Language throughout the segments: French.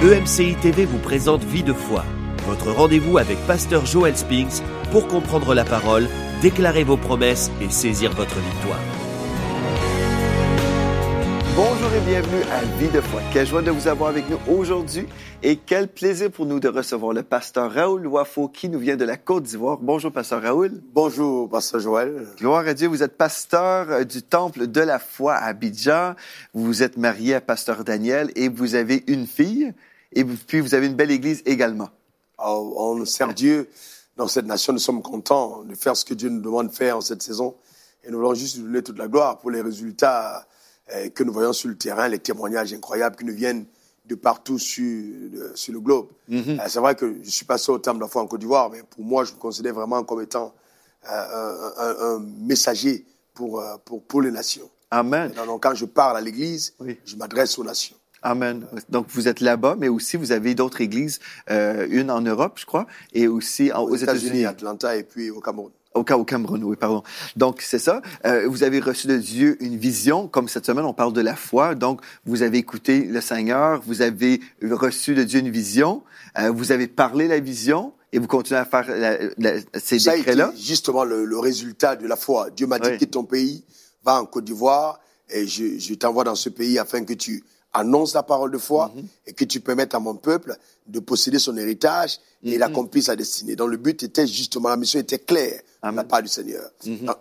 EMCI TV vous présente Vie de foi, votre rendez-vous avec Pasteur Joel Spinks pour comprendre la parole, déclarer vos promesses et saisir votre victoire. Bonjour et bienvenue à Vie de foi. Quelle joie de vous avoir avec nous aujourd'hui et quel plaisir pour nous de recevoir le pasteur Raoul Wafo qui nous vient de la Côte d'Ivoire. Bonjour, pasteur Raoul. Bonjour, pasteur Joël. Gloire à Dieu, vous êtes pasteur euh, du Temple de la foi à Abidjan. Vous êtes marié à pasteur Daniel et vous avez une fille et puis vous avez une belle église également. Oh, on sert Dieu dans cette nation. Nous sommes contents de faire ce que Dieu nous demande de faire en cette saison et nous voulons juste lui donner toute la gloire pour les résultats euh, que nous voyons sur le terrain, les témoignages incroyables qui nous viennent de partout sur, sur le globe. Mhm. Euh, c'est vrai que je suis passé au temple de la foi en Côte d'Ivoire, mais pour moi, je me considère vraiment comme étant euh, un, un- un messager pour, euh, pour, pour les nations. Amen. Donc, quand je parle à l'Église, Oui. je m'adresse aux nations. Amen. Donc vous êtes là-bas, mais aussi vous avez d'autres églises, euh, une en Europe, je crois, et aussi en- aux, Aux États-Unis, États-Unis. Atlanta et puis au Cameroun. Au, Ca- au Cameroun, oui, pardon. Donc, c'est ça. Euh, vous avez reçu de Dieu une vision. Comme cette semaine, on parle de la foi. Donc, vous avez écouté le Seigneur, vous avez reçu de Dieu une vision, euh, vous avez parlé la vision et vous continuez à faire la- la- ces décrets-là. justement le, le résultat de la foi. Dieu m'a dit Oui. quitte ton pays, va en Côte d'Ivoire et je, je t'envoie dans ce pays afin que tu annonces la parole de foi Mhm. et que tu permettes à mon peuple de posséder son héritage Mhm. et d'accomplir sa destinée. Donc le but était justement, la mission était claire de la. Mhm. part du Seigneur.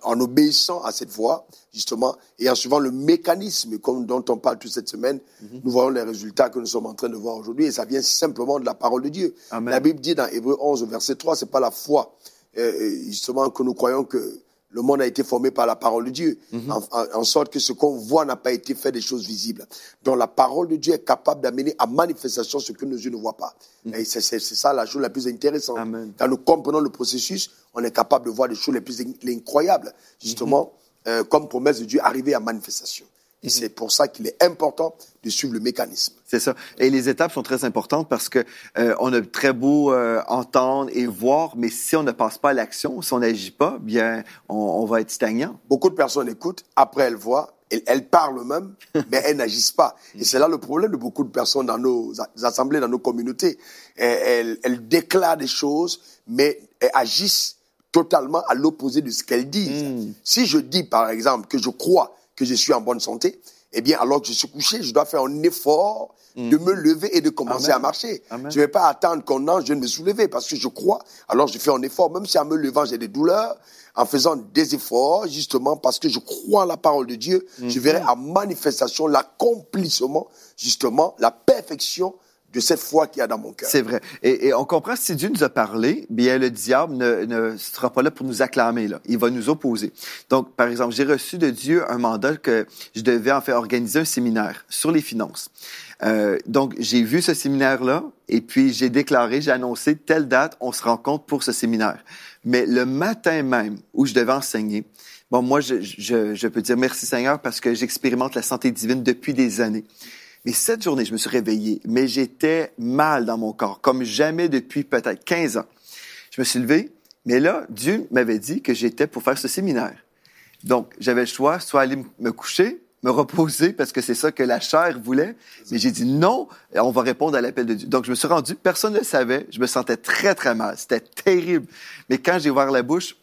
En, en obéissant à cette voix, justement, et en suivant le mécanisme comme, dont on parle toute cette semaine, Mhm. nous voyons les résultats que nous sommes en train de voir aujourd'hui et ça vient simplement de la parole de Dieu. Amen. La Bible dit dans Hébreu 11, verset 3, c'est pas la foi, euh, justement, que nous croyons que le monde a été formé par la parole de Dieu, en, en- en sorte que ce qu'on voit n'a pas été fait des choses visibles. Donc la parole de Dieu est capable d'amener à manifestation ce que nos yeux ne voient pas. Et c'est ça la chose la plus intéressante. Amen. Quand nous comprenons le processus, on est capable de voir des choses les plus in- les incroyables, justement, euh, comme promesse de Dieu arriver à manifestation. Et c'est pour ça qu'il est important de suivre le mécanisme. C'est ça. Et les étapes sont très importantes parce que euh, on a très beau euh, entendre et voir, mais si on ne passe pas à l'action, si on n'agit pas, bien, on, on va être stagnant. Beaucoup de personnes écoutent, après elles voient, elles, elles parlent même, mais elles n'agissent pas. Et c'est là le problème de beaucoup de personnes dans nos assemblées, dans nos communautés. Elles, elles déclarent des choses, mais elles agissent totalement à l'opposé de ce qu'elles disent. Si je dis, par exemple, que je crois que je suis en bonne santé, eh bien, alors que je suis couché, je dois faire un effort de me lever et de commencer Amen. à marcher. Amen. Je ne vais pas attendre qu'on ange vienne me soulever parce que je crois. Alors je fais un effort, même si en me levant j'ai des douleurs, en faisant des efforts, justement parce que je crois la parole de Dieu, je verrai en manifestation l'accomplissement, justement, la perfection de cette foi qu'il y a dans mon cœur. C'est vrai. Et, on comprend si Dieu nous a parlé, bien le diable ne, sera pas là pour nous acclamer. Là. Il va nous opposer. Donc, par exemple, j'ai reçu de Dieu un mandat que je devais en fait organiser un séminaire sur les finances. Euh, donc, j'ai vu ce séminaire-là et puis j'ai déclaré, j'ai annoncé telle date, on se rencontre pour ce séminaire. Mais le matin même où je devais enseigner, bon, moi, je peux dire merci Seigneur parce que j'expérimente la santé divine depuis des années. Mais cette journée, je me suis réveillé, mais j'étais mal dans mon corps, comme jamais depuis peut-être 15 ans. Je me suis levé, mais là, Dieu m'avait dit que j'étais pour faire ce séminaire. Donc, j'avais le choix, soit aller me coucher, me reposer, parce que c'est ça que la chair voulait. Mais j'ai dit non, on va répondre à l'appel de Dieu. Donc, je me suis rendu, personne ne le savait, je me sentais très, très mal. C'était terrible. Mais quand j'ai ouvert la bouche,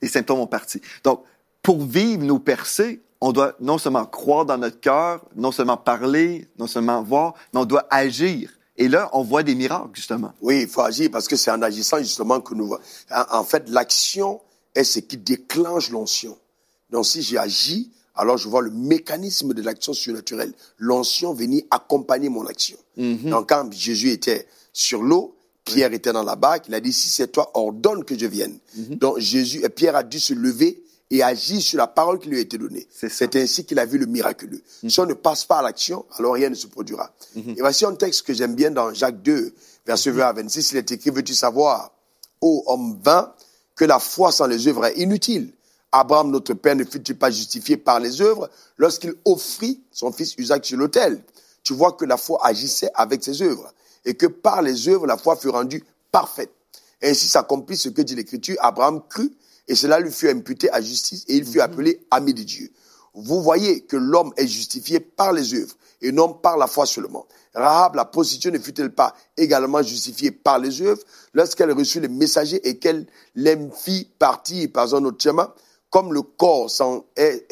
les symptômes ont parti. Donc, pour vivre nos percées, on doit non seulement croire dans notre cœur, non seulement parler, non seulement voir, mais on doit agir. Et là, on voit des miracles, justement. Oui, il faut agir parce que c'est en agissant justement que nous... En, en fait, l'action est ce qui déclenche l'onction. Donc si j'agis, alors je vois le mécanisme de l'action surnaturelle. L'onction venir accompagner mon action. Donc quand Jésus était sur l'eau, Pierre était dans la barque, il a dit, si c'est toi, ordonne que je vienne. Donc Jésus, et Pierre a dû se lever et agir sur la parole qui lui a été donnée. C'est ainsi qu'il a vu le miraculeux. Si on ne passe pas à l'action, alors rien ne se produira. Et voici un texte que j'aime bien dans Jacques 2, verset 20 à 26, il est écrit, veux-tu savoir, ô homme vain, que la foi sans les œuvres est inutile? Abraham, notre père, ne fut-il pas justifié par les œuvres lorsqu'il offrit son fils Isaac sur l'autel? Tu vois que la foi agissait avec ses œuvres et que par les œuvres, la foi fut rendue parfaite. Ainsi s'accomplit ce que dit l'Écriture. Abraham crut et cela lui fut imputé à justice et il fut appelé ami de Dieu. vous voyez que l'homme est justifié par les œuvres et non par la foi seulement. Rahab, la prostituée, ne fut-elle pas également justifiée par les œuvres lorsqu'elle reçut les messagers et qu'elle les fit partir par un autre chemin? Comme le corps sans, est,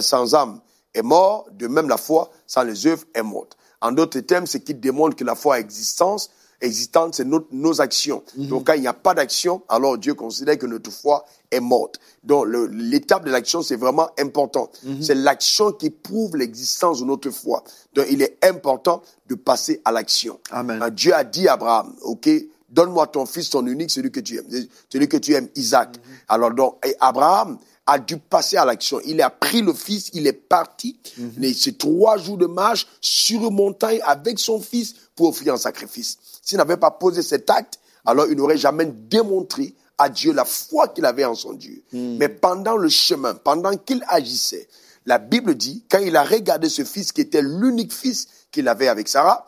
sans âme est mort, de même la foi sans les œuvres est morte. En d'autres termes, ce qui démontre que la foi existence, existante, c'est nos, actions. Mhm. Donc, quand il n'y a pas d'action, alors Dieu considère que notre foi est morte. Donc, l'étape de l'action, c'est vraiment important. Mhm. C'est l'action qui prouve l'existence de notre foi. Donc, il est important de passer à l'action. Amen. Dieu a dit à Abraham, OK, donne-moi ton fils, ton unique, celui que tu aimes, celui que tu aimes, Isaac. Mhm. Alors, donc, Abraham, a dû passer à l'action. Il a pris le fils, il est parti. C'est trois jours de marche sur une montagne avec son fils pour offrir un sacrifice. S'il n'avait pas posé cet acte, alors il n'aurait jamais démontré à Dieu la foi qu'il avait en son Dieu. Mhm. Mais pendant le chemin, pendant qu'il agissait, la Bible dit, quand il a regardé ce fils qui était l'unique fils qu'il avait avec Sarah,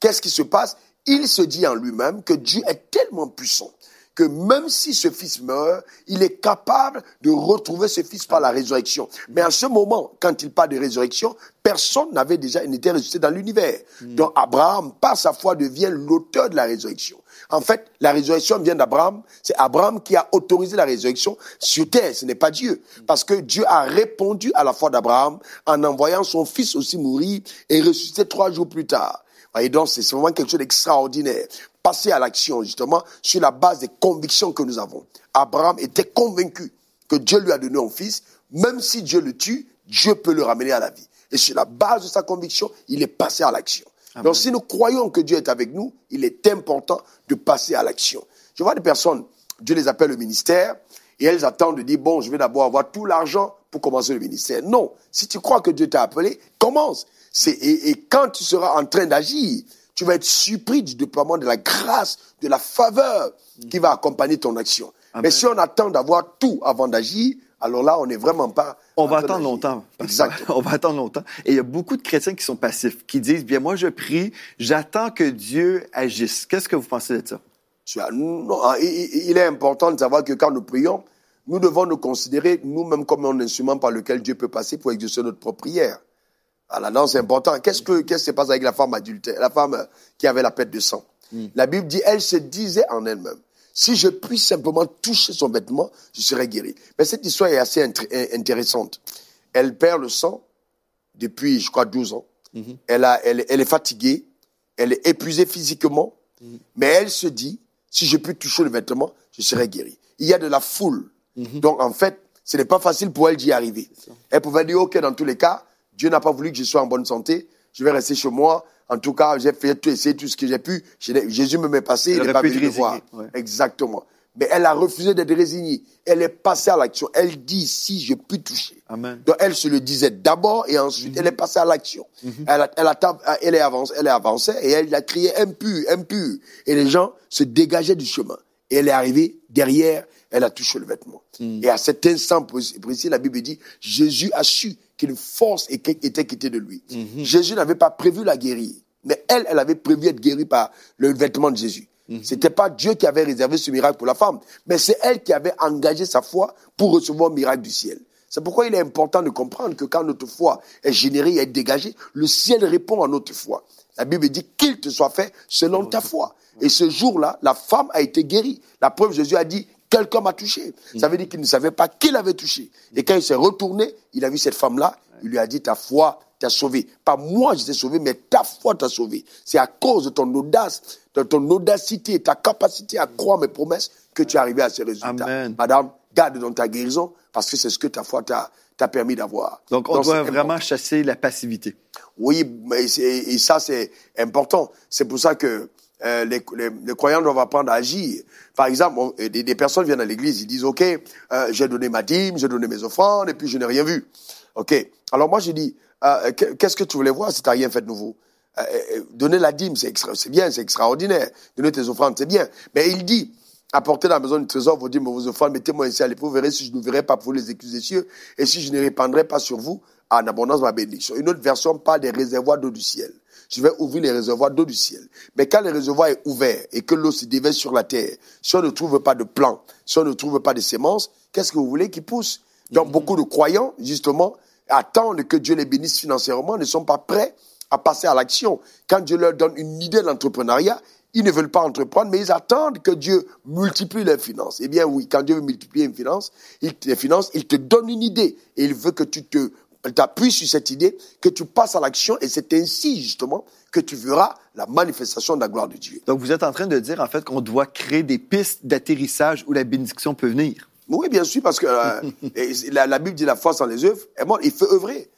qu'est-ce qui se passe? Il se dit en lui-même que Dieu est tellement puissant que même si ce fils meurt, il est capable de retrouver ce fils par la résurrection. Mais à ce moment, quand il parle de résurrection, personne n'avait déjà n'était ressuscité dans l'univers. Hmm. Donc Abraham, par sa foi, devient l'auteur de la résurrection. En fait, la résurrection vient d'Abraham. C'est Abraham qui a autorisé la résurrection sur terre. Ce n'est pas Dieu. Parce que Dieu a répondu à la foi d'Abraham en envoyant son fils aussi mourir et ressusciter trois jours plus tard. Et donc, c'est vraiment quelque chose d'extraordinaire passer à l'action, justement, sur la base des convictions que nous avons. Abraham était convaincu que Dieu lui a donné un fils, même si Dieu le tue, Dieu peut le ramener à la vie. Et sur la base de sa conviction, il est passé à l'action. Donc si nous croyons que Dieu est avec nous, il est important de passer à l'action. Je vois des personnes, Dieu les appelle le ministère, et elles attendent de dire, bon, je vais d'abord avoir tout l'argent pour commencer le ministère. Non, si tu crois que Dieu t'a appelé, commence. Et, et, quand tu seras en train d'agir, tu vas être surpris du déploiement de la grâce, de la faveur qui va accompagner ton action. Mais si on attend d'avoir tout avant d'agir, alors là, on n'est vraiment pas. On va attendre longtemps. Exactement. On va attendre longtemps. Et il y a beaucoup de chrétiens qui sont passifs, qui disent bien, moi, je prie, j'attends que Dieu agisse. Qu'est-ce que vous pensez de ça? Non, il est important de savoir que quand nous prions, nous devons nous considérer nous-mêmes comme un instrument par lequel Dieu peut passer pour exaucer notre propre prière. Alors non, c'est important. Qu'est-ce que qu'est-ce qui se passe avec la femme adulte, la femme euh, qui avait la pète de sang? Hmm. La Bible dit, elle se disait en elle-même, si je puis simplement toucher son vêtement, je serai guéri. Mais cette histoire est assez intéressante. Elle perd le sang depuis, je crois, 12 ans. Hmm. Elle, a, elle, elle, est fatiguée, elle est épuisée physiquement, hmm. mais elle se dit, si je puis toucher le vêtement, je serai guéri. Il y a de la foule. Donc, en fait, ce n'est pas facile pour elle d'y arriver. Elle pouvait dire, OK, dans tous les cas, Dieu n'a pas voulu que je sois en bonne santé. Je vais rester chez moi. En tout cas, j'ai fait tout, essayer tout ce que j'ai pu. Jésus me met passé, il n'est pas venu me voir. Exactement. Mais elle a refusé d'être résignée. Elle est passée à l'action. Elle dit, si je puis toucher. Amen. Donc elle se le disait d'abord et ensuite elle est passée à l'action. Mhm. elle, a, elle, a, elle, est avancée, elle est avancée et elle a crié impur, impur. Et les gens se dégageaient du chemin. Et elle est arrivée derrière, elle a touché le vêtement. Mhm. Et à cet instant précis, la Bible dit, Jésus a su qu'une force était quittée de lui. Mhm. Jésus n'avait pas prévu la guérir, mais elle, elle avait prévu être guérie par le vêtement de Jésus. Ce mhm. C'était pas Dieu qui avait réservé ce miracle pour la femme, mais c'est elle qui avait engagé sa foi pour recevoir le miracle du ciel. C'est pourquoi il est important de comprendre que quand notre foi est générée et est dégagée, le ciel répond à notre foi. La Bible dit qu'il te soit fait selon ta foi. Et ce jour-là, la femme a été guérie. La preuve, Jésus a dit, quelqu'un m'a touché. Ça veut dire qu'il ne savait pas qui l'avait touché. Et quand il s'est retourné, il a vu cette femme-là, il lui a dit, ta foi t'a sauvé. Pas moi, je t'ai sauvé, mais ta foi t'a sauvé. C'est à cause de ton audace, de ton audacité, ta capacité à croire mes promesses que tu es arrivé à ces résultats. Madame, garde dans ta guérison, parce que c'est ce que ta foi t'a permis d'avoir. Donc, on doit vraiment chasser la passivité. Oui, mais et ça, c'est important. C'est pour ça que euh, les, croyants doivent apprendre à agir. Par exemple, des, personnes viennent à l'église, ils disent, OK, euh, j'ai donné ma dîme, j'ai donné mes offrandes, et puis je n'ai rien vu. OK. Alors moi, je dis, euh, qu'est-ce que tu voulais voir si tu n'as rien fait de nouveau? Donner la dîme, c'est bien, c'est extraordinaire. Donner tes offrandes, c'est bien. Mais il dit, apportez dans la maison du trésor vos dîmes, vos offrandes, mettez-moi ici à l'époux, vous verrez si je ne verrai pas pour les écluses des cieux, et si je ne répandrai pas sur vous en abondance ma bénédiction. Une autre version parle des réservoirs d'eau du ciel je vais ouvrir les réservoirs d'eau du ciel. Mais quand le réservoir est ouvert et que l'eau se déverse sur la terre, si on ne trouve pas de plants, si on ne trouve pas de semences, qu'est-ce que vous voulez qui pousse? Donc, beaucoup de croyants, justement, attendent que Dieu les bénisse financièrement, ne sont pas prêts à passer à l'action. Quand Dieu leur donne une idée d'entrepreneuriat, ils ne veulent pas entreprendre, mais ils attendent que Dieu multiplie leurs finances. Eh bien oui, quand Dieu veut multiplier une finance, il, les finances, il te donne une idée et il veut que tu te t'appuies sur cette idée, que tu passes à l'action et c'est ainsi justement que tu verras la manifestation de la gloire de Dieu. Donc vous êtes en train de dire en fait qu'on doit créer des pistes d'atterrissage où la bénédiction peut venir. Oui, bien sûr, parce que euh, la, la, Bible dit la foi sans les œuvres, et bon, il faut œuvrer.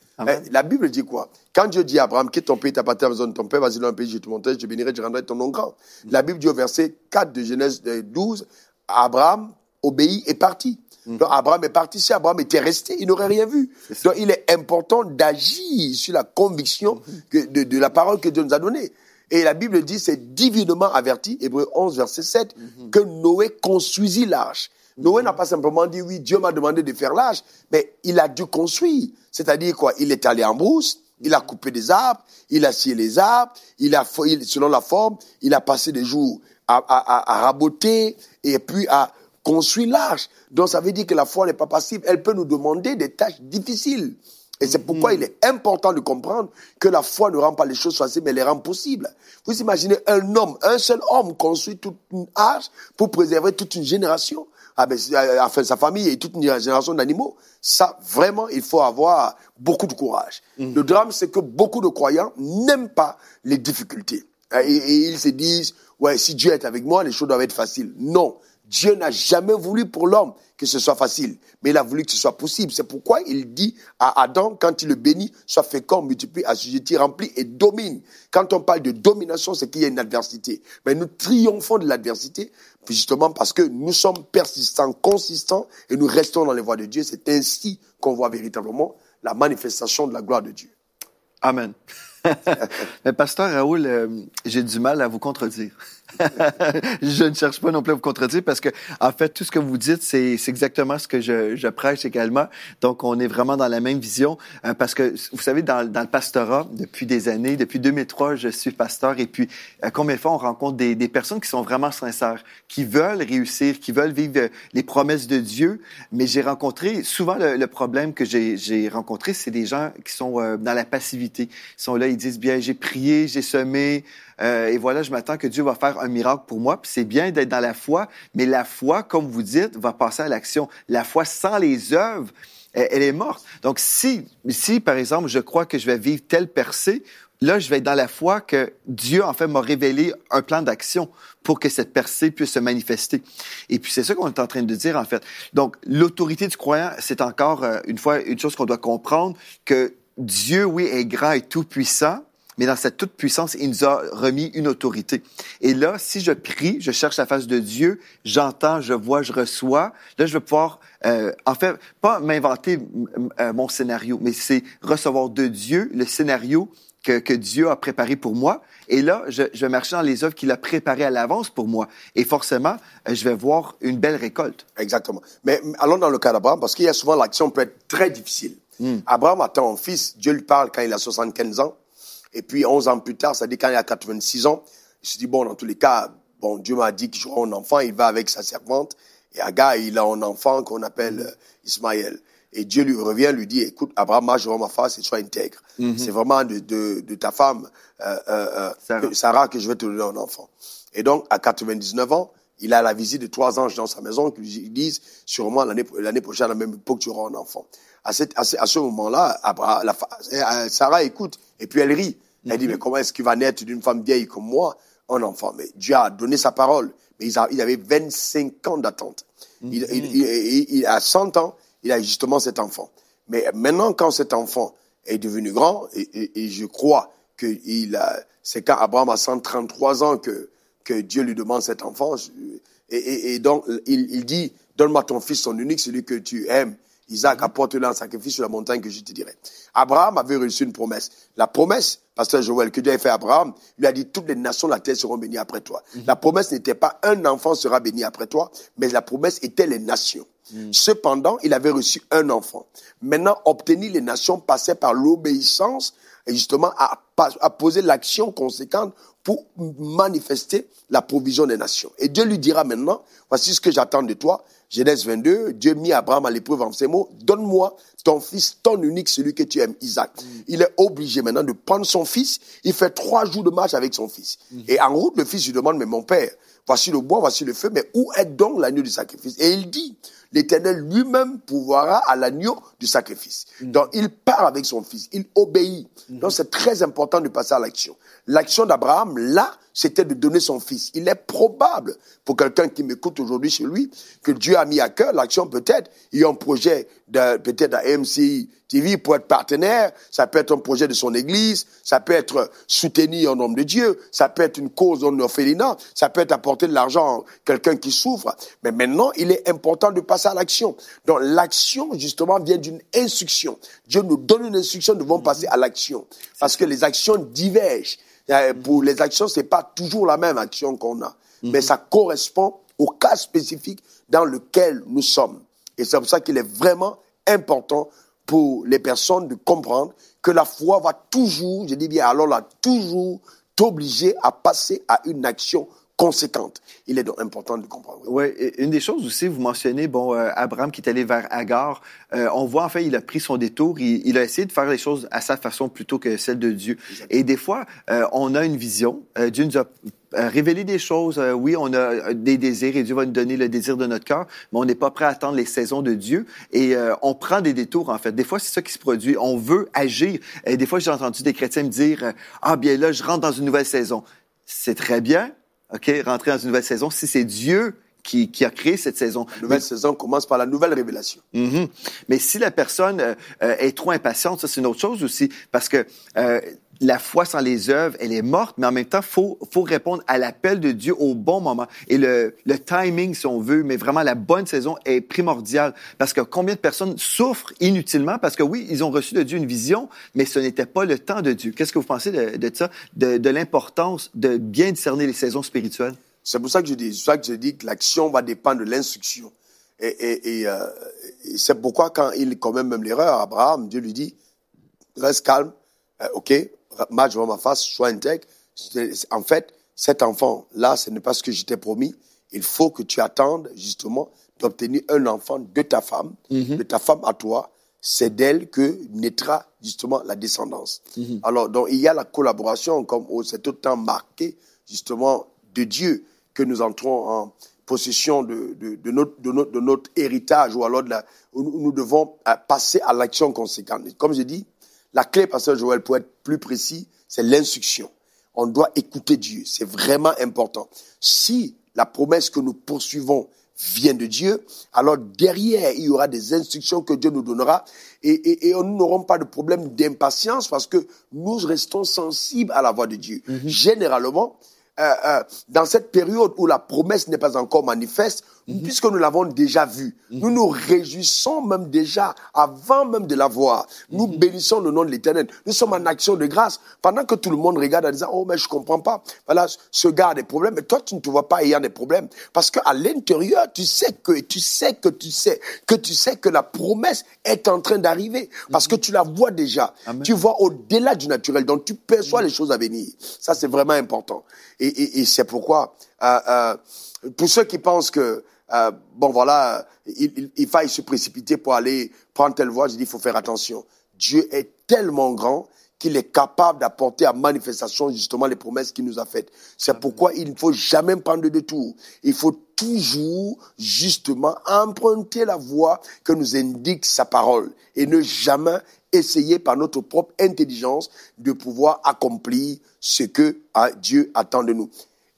La Bible dit quoi? Quand Dieu dit à Abraham, quitte ton pays, ta patrie, la maison de ton père, vas-y dans un pays, je te montrerai, je bénirai, je rendrai ton nom grand. La Bible dit au verset 4 de Genèse 12, Abraham obéit et parti. Mm. Donc Abraham est parti, si Abraham était resté, il n'aurait rien vu. Donc il est important d'agir sur la conviction mm-hmm. de, de, la parole que Dieu nous a donnée. Et la Bible dit, c'est divinement averti, Hébreu 11, verset 7, mm-hmm. que Noé construisit l'arche. Noé n'a pas simplement dit, oui, Dieu m'a demandé de faire l'âge, mais il a dû construire. C'est-à-dire quoi? Il est allé en brousse, il a coupé des arbres, il a scié les arbres, il a, selon la forme, il a passé des jours à, à, à raboter et puis à construire l'arche. Donc ça veut dire que la foi n'est pas passive. Elle peut nous demander des tâches difficiles. Et c'est pourquoi il est important de comprendre que la foi ne rend pas les choses faciles, mais les rend possibles. Vous imaginez un homme, un seul homme construit toute une arche pour préserver toute une génération ah ben, enfin, sa famille et toute une génération d'animaux. Ça, vraiment, il faut avoir beaucoup de courage. Mm. Le drame, c'est que beaucoup de croyants n'aiment pas les difficultés. Et, et, ils se disent, ouais, si Dieu est avec moi, les choses doivent être faciles. Non. Dieu n'a jamais voulu pour l'homme que ce soit facile, mais il a voulu que ce soit possible. C'est pourquoi il dit à Adam, quand il le bénit, sois fécond, multiplie, assujetti, rempli et domine. Quand on parle de domination, c'est qu'il y a une adversité. Mais nous triomphons de l'adversité, justement parce que nous sommes persistants, consistants, et nous restons dans les voies de Dieu. C'est ainsi qu'on voit véritablement la manifestation de la gloire de Dieu. Amen. Mais pasteur Raoul, euh, j'ai du mal à vous contredire. je ne cherche pas non plus à vous contredire parce que, en fait, tout ce que vous dites, c'est exactement ce que je, je, prêche également. Donc, on est vraiment dans la même vision euh, parce que, vous savez, dans, dans, le pastorat, depuis des années, depuis 2003, je suis pasteur et puis, euh, combien de fois on rencontre des, des, personnes qui sont vraiment sincères, qui veulent réussir, qui veulent vivre euh, les promesses de Dieu. Mais j'ai rencontré, souvent, le, le problème que j'ai rencontré, c'est des gens qui sont dans la passivité. Ils sont là, ils disent, bien, j'ai prié, j'ai semé, euh, et voilà, je m'attends que Dieu va faire un miracle pour moi. Puis c'est bien d'être dans la foi, mais la foi, comme vous dites, va passer à l'action. La foi sans les œuvres, elle, est morte. Donc si, si par exemple, je crois que je vais vivre telle percée, là, je vais être dans la foi que Dieu, en fait, m'a révélé un plan d'action pour que cette percée puisse se manifester. Et puis, c'est ça qu'on est en train de dire, en fait. Donc, l'autorité du croyant, c'est encore, euh, une fois, une chose qu'on doit comprendre, que Dieu, oui, est grand et tout-puissant, mais dans cette toute puissance, il nous a remis une autorité. Et là, si je prie, je cherche la face de Dieu, j'entends, je vois, je reçois, là, je vais pouvoir, euh, en fait, pas m'inventer euh, mon scénario, mais c'est recevoir de Dieu le scénario que, que, Dieu a préparé pour moi. Et là, je, je vais marcher dans les œuvres qu'il a préparées à l'avance pour moi. Et forcément, euh, je vais voir une belle récolte. Exactement. Mais allons dans le cas d'Abraham, parce qu'il y a souvent l'action peut être très difficile. Hmm. Abraham attend un fils, Dieu lui parle quand il a 75 ans. Et puis 11 ans plus tard, ça dit quand il a 86 ans, il se dit, bon, dans tous les cas, bon, Dieu m'a dit qu'il j'aurai un enfant, il va avec sa servante. Et Agar, il a un enfant qu'on appelle euh, Ismaël. Et Dieu lui revient, lui dit, écoute, Abraham, moi, je ma face et sois intègre. Mhm. C'est vraiment de, de, de, ta femme, euh, euh, euh Sarah. Que, je vais te donner un enfant. Et donc, à 99 ans, il a la visite de trois anges dans sa maison qui lui disent, sûrement l'année, l'année prochaine, à la même époque, tu auras un enfant. À, cette, à ce, moment-là, Sarah écoute, et puis elle rit. Elle dit, mhm. mais comment est-ce qu'il va naître d'une femme vieille comme moi un enfant? Mais Dieu a donné sa parole. Mais il, il avait 25 ans d'attente. Il, il, il, a 100 ans, il a justement cet enfant. Mais maintenant, quand cet enfant est devenu grand, et, et, je crois que il a, c'est quand Abraham a 133 ans que, que Dieu lui demande cet enfant. Et, et donc, il, dit, donne-moi ton fils, son unique, celui que tu aimes. Isaac, apporte-le en sacrifice sur la montagne que je te dirai. Abraham avait reçu une promesse. La promesse, pasteur Joël, que Dieu avait fait à Abraham, lui a dit, toutes les nations de la terre seront bénies après toi. Mhm. La promesse n'était pas un enfant sera béni après toi, mais la promesse était les nations. Mhm. Cependant, il avait reçu un enfant. Maintenant, obtenir les nations passait par l'obéissance, et justement, à à poser l'action conséquente pour manifester la provision des nations. Et Dieu lui dira maintenant, voici ce que j'attends de toi. Genèse 22, Dieu mit Abraham à l'épreuve en ces mots, donne-moi ton fils, ton unique, celui que tu aimes, Isaac. Mm. Il est obligé maintenant de prendre son fils, il fait trois jours de marche avec son fils. Mm. Et en route, le fils lui demande, mais mon père, voici le bois, voici le feu, mais où est donc l'agneau du sacrifice? Et il dit, l'Éternel lui-même pourvoira à l'agneau du sacrifice. Mm. Donc il part avec son fils, il obéit. Donc c'est très important de passer à l'action. L'action d'Abraham, là, c'était de donner son fils. Il est probable, pour quelqu'un qui m'écoute aujourd'hui chez lui, que Dieu a mis à cœur l'action peut-être. Il y a un projet peut-être à MCI TV pour être partenaire. Ça peut être un projet de son église. Ça peut être soutenir un homme de Dieu. Ça peut être une cause d'un orphelinat. Ça peut être apporter de l'argent à quelqu'un qui souffre. Mais maintenant, il est important de passer à l'action. Donc l'action, justement, vient d'une instruction. Dieu nous donne une instruction, nous devons passer à l'action. Parce que les actions divergent. Pour les actions, c'est pas toujours la même action qu'on a, mais ça correspond au cas spécifique dans lequel nous sommes. Et c'est pour ça qu'il est vraiment important pour les personnes de comprendre que la foi va toujours, je dis bien alors là, toujours t'obliger à passer à une action conséquente. Il est donc important de comprendre. Oui, une des choses aussi, vous mentionnez, bon, euh, Abraham qui est allé vers Agar, euh, on voit en fait, il a pris son détour, il, a essayé de faire les choses à sa façon plutôt que celle de Dieu. Et des fois, euh, on a une vision, Dieu nous a révélé des choses, oui, on a des désirs et Dieu va nous donner le désir de notre cœur, mais on n'est pas prêt à attendre les saisons de Dieu et on prend des détours en fait. Des fois, c'est ça qui se produit. On veut agir. Et des fois, j'ai entendu des chrétiens me dire, ah bien là, je rentre dans une nouvelle saison. C'est très bien, OK, rentrer dans une nouvelle saison, si c'est Dieu qui, qui, a créé cette saison. La nouvelle saison commence par la nouvelle révélation. Mm-hmm. Mais si la personne euh, euh, est trop impatiente, ça c'est une autre chose aussi, parce que euh, la foi sans les œuvres, elle est morte, mais en même temps, faut faut répondre à l'appel de Dieu au bon moment. Et le, le timing, si on veut, mais vraiment la bonne saison est primordiale parce que combien de personnes souffrent inutilement? Parce que oui, ils ont reçu de Dieu une vision, mais ce n'était pas le temps de Dieu. Qu'est-ce que vous pensez de, de ça, de, de l'importance de bien discerner les saisons spirituelles? C'est pour ça que je dis, ça que je dis que l'action va dépendre de l'instruction. Et, et, et, euh, c'est pourquoi quand il commet même l'erreur, Abraham, Dieu lui dit, reste calme, euh, ok, marche devant ma face, sois intègre. En fait, cet enfant-là, ce n'est pas ce que je t'ai promis. Il faut que tu attendes justement d'obtenir un enfant de ta femme, mhm. de ta femme à toi. C'est d'elle que naîtra justement la descendance. Mhm. Alors, donc, il y a la collaboration, comme c'est autant marqué justement de Dieu que nous entrons en possession de, de, notre, de, notre, de notre héritage ou alors de la, nous devons euh, passer à l'action conséquente. Comme je dis, la clé, pasteur Joël, pour être plus précis, c'est l'instruction. On doit écouter Dieu. C'est vraiment important. Si la promesse que nous poursuivons vient de Dieu, alors derrière, il y aura des instructions que Dieu nous donnera et, et, et nous n'aurons pas de problème d'impatience parce que nous restons sensibles à la voix de Dieu. Mm-hmm. Généralement, euh, euh, dans cette période où la promesse n'est pas encore manifeste, mhm. puisque nous l'avons déjà vue, mhm. nous nous réjouissons même déjà avant même de la voir. Nous mhm. bénissons le nom de l'Éternel. Nous sommes en action de grâce pendant que tout le monde regarde en disant oh mais je comprends pas. Voilà, ce gars a des problèmes, mais toi tu ne te vois pas ayant des problèmes parce qu'à l'intérieur tu sais que tu sais que tu sais que tu sais que la promesse est en train d'arriver parce que tu la vois déjà. Tu vois au-delà du naturel, donc tu perçois les choses à venir. Ça c'est vraiment important. Et, et, et c'est pourquoi, euh, euh, pour ceux qui pensent que, euh, bon voilà, il, il, il, faille se précipiter pour aller prendre telle voie, je dis, il faut faire attention. Dieu est tellement grand qu'il est capable d'apporter à manifestation justement les promesses qu'il nous a faites. C'est pourquoi il ne faut jamais prendre de détour. Il faut toujours justement emprunter la voie que nous indique sa parole et ne jamais essayer par notre propre intelligence de pouvoir accomplir ce que ah, Dieu attend de nous.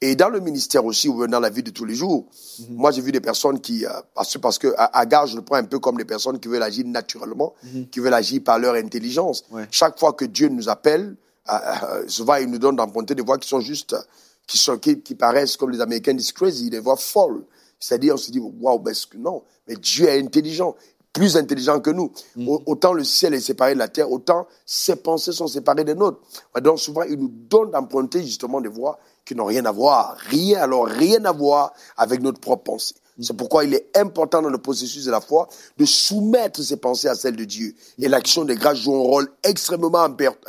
Et dans le ministère aussi, ou dans la vie de tous les jours, mhm. moi j'ai vu des personnes qui, euh, parce, parce que Agar, je le prends un peu comme des personnes qui veulent agir naturellement, mhm. qui veulent agir par leur intelligence. Chaque fois que Dieu nous appelle, euh, euh, souvent il nous donne d'emprunter des voix qui sont juste, qui, sont, qui, qui paraissent comme les Américains disent crazy, des voix folles. C'est-à-dire, on se dit, waouh, ben, non, mais Dieu est intelligent plus intelligent que nous. Mm. Autant le ciel est séparé de la terre, autant ses pensées sont séparées des nôtres. Donc souvent, il nous donne d'emprunter justement des voies qui n'ont rien à voir, rien, alors rien à voir avec notre propre pensée. C'est pourquoi il est important dans le processus de la foi de soumettre ses pensées à celles de Dieu. Et l'action des grâces joue un rôle extrêmement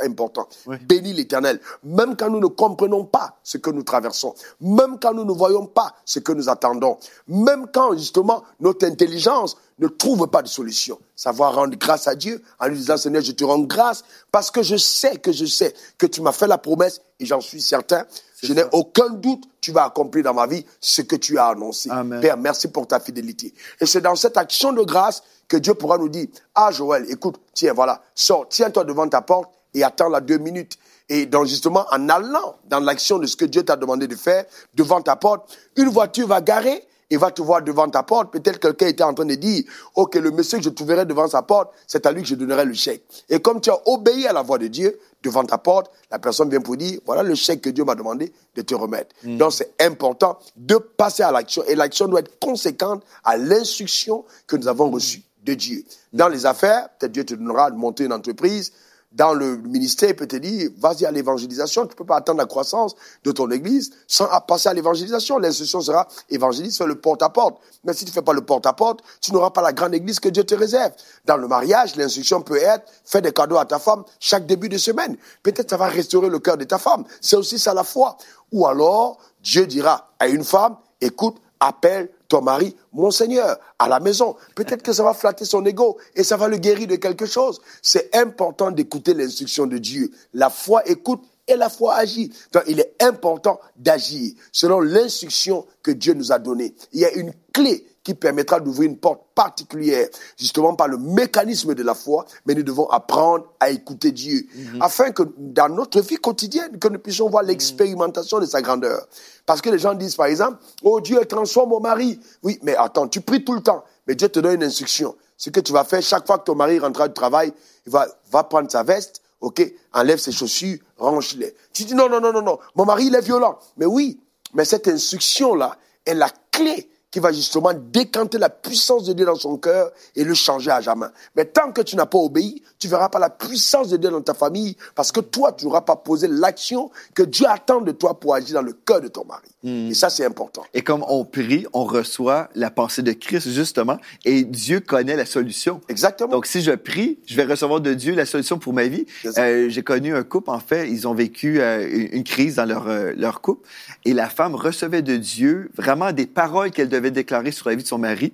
important. Bénis l'Éternel. Même quand nous ne comprenons pas ce que nous traversons, même quand nous ne voyons pas ce que nous attendons, même quand justement notre intelligence ne trouve pas de solution. Savoir rendre grâce à Dieu en lui disant Seigneur, je te rends grâce parce que je sais que je sais que tu m'as fait la promesse et j'en suis certain. Je n'ai aucun doute, tu vas accomplir dans ma vie ce que tu as annoncé. Père, merci pour ta fidélité. Et c'est dans cette action de grâce que Dieu pourra nous dire, ah Joël, écoute, tiens, voilà, sors, tiens-toi devant ta porte et attends la deux minutes. Et donc justement, en allant dans l'action de ce que Dieu t'a demandé de faire, devant ta porte, une voiture va garer il va te voir devant ta porte. Peut-être quelqu'un était en train de dire, OK, le monsieur que je trouverai devant sa porte, c'est à lui que je donnerai le chèque. Et comme tu as obéi à la voix de Dieu, devant ta porte, la personne vient pour dire, voilà le chèque que Dieu m'a demandé de te remettre. Mm. Donc c'est important de passer à l'action. Et l'action doit être conséquente à l'instruction que nous avons reçue de Dieu. Dans les affaires, peut-être Dieu te donnera de monter une entreprise, dans le ministère, il peut te dire, vas-y à l'évangélisation, tu ne peux pas attendre la croissance de ton église sans passer à l'évangélisation. L'instruction sera, évangélise, fais le porte-à-porte. Mais si tu ne fais pas le porte-à-porte, tu n'auras pas la grande église que Dieu te réserve. Dans le mariage, l'instruction peut être, fais des cadeaux à ta femme chaque début de semaine. Peut-être ça va restaurer le cœur de ta femme. C'est aussi ça la foi. Ou alors, Dieu dira à une femme, écoute, appelle ton mari, mon Seigneur, à la maison. Peut-être que ça va flatter son ego et ça va le guérir de quelque chose. C'est important d'écouter l'instruction de Dieu. La foi écoute et la foi agit. Donc, il est important d'agir selon l'instruction que Dieu nous a donnée. Il y a une clé qui permettra d'ouvrir une porte particulière, justement par le mécanisme de la foi, mais nous devons apprendre à écouter Dieu, mhm. afin que dans notre vie quotidienne, que nous puissions voir l'expérimentation de sa grandeur. Parce que les gens disent, par exemple, oh Dieu, transforme mon mari. Oui, mais attends, tu pries tout le temps, mais Dieu te donne une instruction. Ce que tu vas faire, chaque fois que ton mari rentrera du travail, il va, va prendre sa veste, ok, enlève ses chaussures, range-les. Tu dis, non, non, non, non, non, mon mari, il est violent. Mais oui, mais cette instruction-là est la clé qui va justement décanter la puissance de Dieu dans son cœur et le changer à jamais. Mais tant que tu n'as pas obéi, tu verras pas la puissance de Dieu dans ta famille parce que toi, tu n'auras pas posé l'action que Dieu attend de toi pour agir dans le cœur de ton mari. Hmm. Et ça, c'est important. Et comme on prie, on reçoit la pensée de Christ, justement, et Dieu connaît la solution. Exactement. Donc, si je prie, je vais recevoir de Dieu la solution pour ma vie. Euh, J'ai connu un couple, en fait, ils ont vécu euh, une crise dans leur, euh, leur couple, et la femme recevait de Dieu vraiment des paroles qu'elle devait déclarer sur la vie de son mari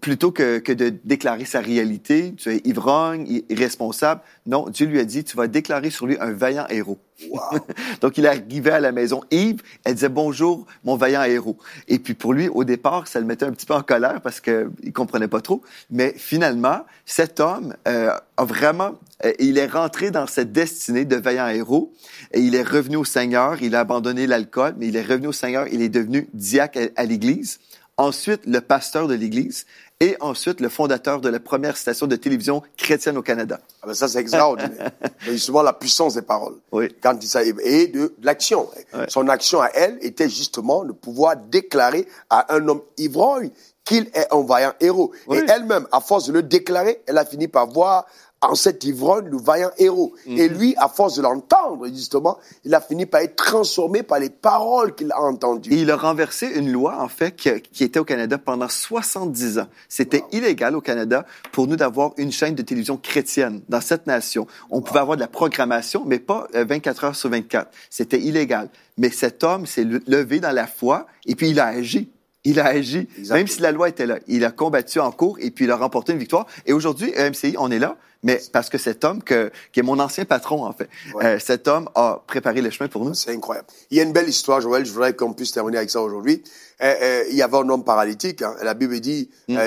plutôt que, que, de déclarer sa réalité, tu es ivrogne, irresponsable. Non, Dieu lui a dit, tu vas déclarer sur lui un vaillant héros. Donc, il arrivait à la maison ivre, elle disait bonjour, mon vaillant héros. Et puis, pour lui, au départ, ça le mettait un petit peu en colère parce qu'il comprenait pas trop. Mais finalement, cet homme euh, a vraiment, euh, il est rentré dans cette destinée de vaillant héros et il est revenu au Seigneur. Il a abandonné l'alcool, mais il est revenu au Seigneur. Il est devenu diacre à l'église ensuite le pasteur de l'Église et ensuite le fondateur de la première station de télévision chrétienne au Canada. Ah ben ça, c'est extraordinaire. justement, la puissance des paroles. Oui. Quand il et de, l'action. Son action à elle était justement de pouvoir déclarer à un homme ivrogne qu'il est un vaillant héros. Et elle-même, à force de le déclarer, elle a fini par voir en cet ivrogne le vaillant héros. Et mhm. lui, à force de l'entendre, justement, il a fini par être transformé par les paroles qu'il a entendues. il a renversé une loi, en fait, qui, était au Canada pendant 70 ans. C'était illégal au Canada pour nous d'avoir une chaîne de télévision chrétienne dans cette nation. On pouvait avoir de la programmation, mais pas 24 euh, heures sur 24. C'était illégal. Mais cet homme s'est levé dans la foi et puis il a agi. Il a agi, même si la loi était là. Il a combattu en cours et puis il a remporté une victoire. Et aujourd'hui, MCI, on est là mais parce que cet homme que, qui est mon ancien patron, en fait, euh, cet homme a préparé le chemin pour nous. C'est incroyable. Il y a une belle histoire, Joël, je voudrais qu'on puisse terminer avec ça aujourd'hui. Euh, euh, il y avait un homme paralytique, hein, la Bible dit, mhm.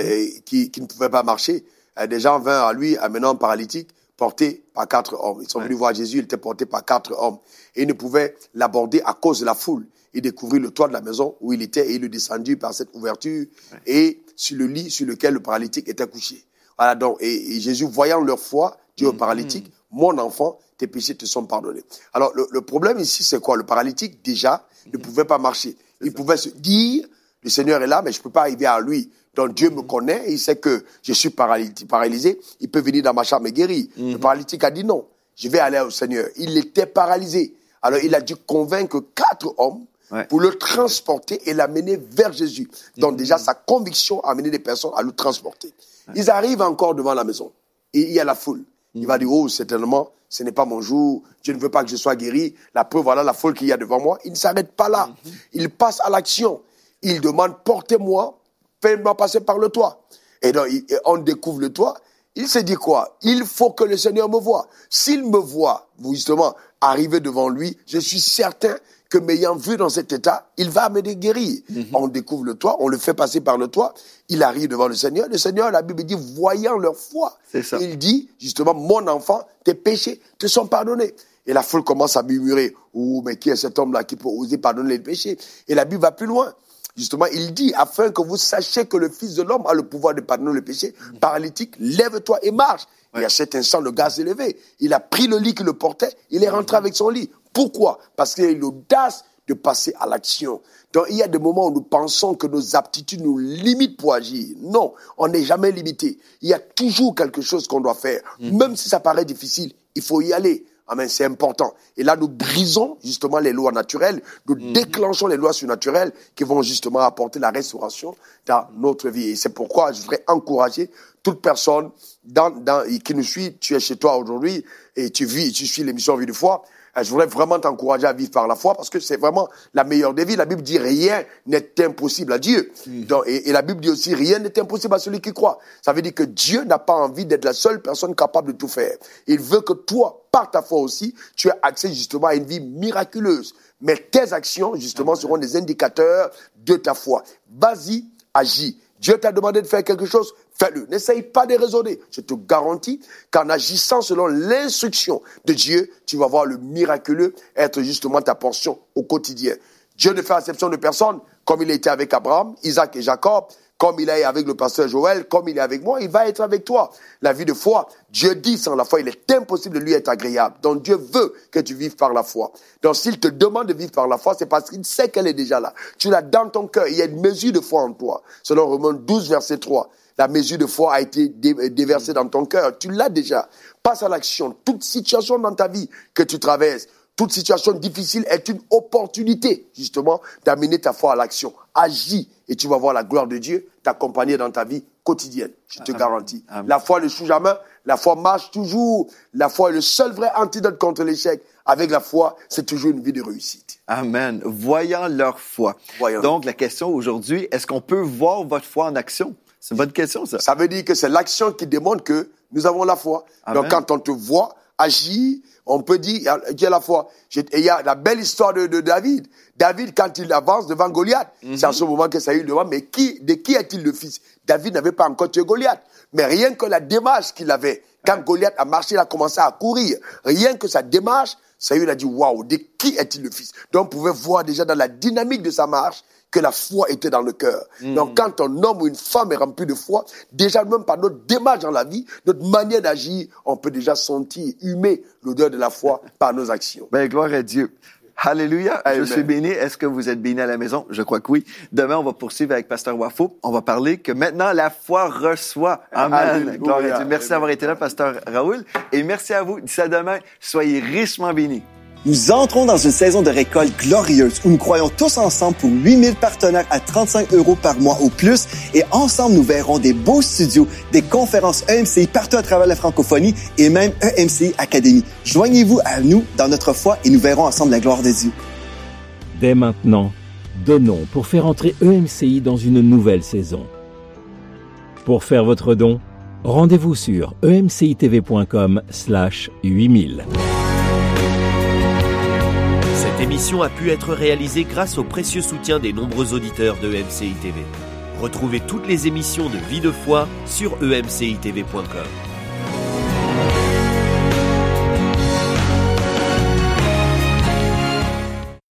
qui, qui, ne pouvait pas marcher. des gens vinrent à lui, amenant un paralytique, porté par quatre hommes. Ils sont venus voir Jésus, il était porté par quatre hommes. Et ils ne pouvaient l'aborder à cause de la foule. Il découvrit le toit de la maison où il était et il le descendit par cette ouverture et sur le lit sur lequel le paralytique était couché. Voilà, donc, et, Jésus, voyant leur foi, dit au mm. paralytique, mon enfant, tes péchés te sont pardonnés. Alors, le, problème ici, c'est quoi? Le paralytique, déjà, ne mm. pouvait pas marcher. Il pouvait se dire, le Seigneur est là, mais je ne peux pas arriver à lui. Donc Dieu me mm. connaît, il sait que je suis paralysé, il peut venir dans ma chambre et guérir. Le paralytique a dit non, je vais aller au Seigneur. Il était paralysé. Alors il a dû convaincre quatre hommes Ouais. pour le transporter et l'amener vers Jésus. Donc déjà, sa conviction a amené des personnes à le transporter. Ils arrivent encore devant la maison et il y a la foule. Il va dire, oh, certainement, ce n'est pas mon jour, Dieu ne veut pas que je sois guéri. La preuve, voilà la foule qu'il y a devant moi. Il ne s'arrête pas là. Il passe à l'action. Il demande, portez-moi, faites-moi passer par le toit. Et donc, on découvre le toit. Il se dit quoi? Il faut que le Seigneur me voie. S'il me voit, justement, arriver devant lui, je suis certain que m'ayant vu dans cet état, il va me guérir. On découvre le toit, on le fait passer par le toit, il arrive devant le Seigneur. Le Seigneur, la Bible dit, voyant leur foi, ça. il dit, justement, mon enfant, tes péchés te sont pardonnés. Et la foule commence à murmurer, oh, mais qui est cet homme-là qui peut oser pardonner les péchés? Et la Bible va plus loin. Justement, il dit, afin que vous sachiez que le Fils de l'homme a le pouvoir de pardonner le péché, paralytique, lève-toi et marche. Et à cet instant, le gars s'est levé. Il a pris le lit qui le portait, il est rentré avec son lit. Pourquoi? Parce qu'il a eu l'audace de passer à l'action. Donc, il y a des moments où nous pensons que nos aptitudes nous limitent pour agir. Non, on n'est jamais limité. Il y a toujours quelque chose qu'on doit faire. Même si ça paraît difficile, il faut y aller. Amen, c'est important. Et là, nous brisons justement les lois naturelles, nous déclenchons les lois surnaturelles qui vont justement apporter la restauration dans notre vie. Et c'est pourquoi je voudrais encourager toute personne dans, dans, qui nous suit, tu es chez toi aujourd'hui et tu vis, tu suis l'émission Vie de foi. Euh, Je voudrais vraiment t'encourager à vivre par la foi parce que c'est vraiment la meilleure des vies. La Bible dit rien n'est impossible à Dieu. Donc, et, et la Bible dit aussi rien n'est impossible à celui qui croit. Ça veut dire que Dieu n'a pas envie d'être la seule personne capable de tout faire. Il veut que toi, par ta foi aussi, tu aies accès justement à une vie miraculeuse. Mais tes actions, justement, seront des indicateurs de ta foi. Vas-y, agis. Dieu t'a demandé de faire quelque chose, fais-le. N'essaye pas de raisonner. Je te garantis qu'en agissant selon l'instruction de Dieu, tu vas voir le miraculeux être justement ta portion au quotidien. Dieu ne fait exception de personne, comme il était avec Abraham, Isaac et Jacob, comme il est avec le pasteur Joël, comme il est avec moi, il va être avec toi. La vie de foi, Dieu dit sans la foi, il est impossible de lui être agréable. Donc Dieu veut que tu vives par la foi. Donc s'il te demande de vivre par la foi, c'est parce qu'il sait qu'elle est déjà là. Tu l'as dans ton cœur. Il y a une mesure de foi en toi. Selon Romains 12, verset 3. La mesure de foi a été dé- déversée dans ton cœur. Tu l'as déjà. Passe à l'action. Toute situation dans ta vie que tu traverses, toute situation difficile est une opportunité, justement, d'amener ta foi à l'action. Agis et tu vas voir la gloire de Dieu t'accompagner dans ta vie quotidienne. Je te garantis. Amen. La foi ne joue jamais. La foi marche toujours. La foi est le seul vrai antidote contre l'échec. Avec la foi, c'est toujours une vie de réussite. Amen. Voyant leur foi. Voyant. Donc, la question aujourd'hui, est-ce qu'on peut voir votre foi en action? C'est une bonne question, ça. Ça veut dire que c'est l'action qui démontre que nous avons la foi. Amen. Donc quand on te voit agir, on peut dire il y a- il y a la foi. Il y a la belle histoire de, de David. David, quand il avance devant Goliath, c'est à ce moment que Saül demande, mais qui, de qui est-il le fils? David n'avait pas encore tué Goliath. Mais rien que la démarche qu'il avait, quand Goliath a marché, il a commencé à courir. Rien que sa démarche, Saül a dit, waouh, de qui est-il le fils? Donc on pouvait voir déjà dans la dynamique de sa marche que la foi était dans le cœur. Donc quand un homme ou une femme est rempli de foi, déjà même par notre démarche dans la vie, notre manière d'agir, on peut déjà sentir, humer l'odeur de la foi par nos actions. Ben, gloire à Dieu. Alléluia. Amen. Je suis béni. Est-ce que vous êtes béni à la maison? Je crois que oui. Demain, on va poursuivre avec Pasteur Wafo. On va parler que maintenant, la foi reçoit. Amen. Alléluia. Gloire à Dieu. Merci d'avoir été là, Pasteur Raoul. Et merci à vous. D'ici à demain, soyez richement bénis. Nous entrons dans une saison de récolte glorieuse où nous croyons tous ensemble pour 8000 partenaires à 35 euros par mois ou plus et ensemble nous verrons des beaux studios, des conférences EMCI partout à travers la francophonie et même EMCI Academy. Joignez-vous à nous dans notre foi et nous verrons ensemble la gloire de Dieu. Dès maintenant, donnons pour faire entrer EMCI dans une nouvelle saison. Pour faire votre don, rendez-vous sur emcitv.com slash 8000. Cette émission a pu être réalisée grâce au précieux soutien des nombreux auditeurs de MCI TV. Retrouvez toutes les émissions de Vie de foi sur emcitv.com.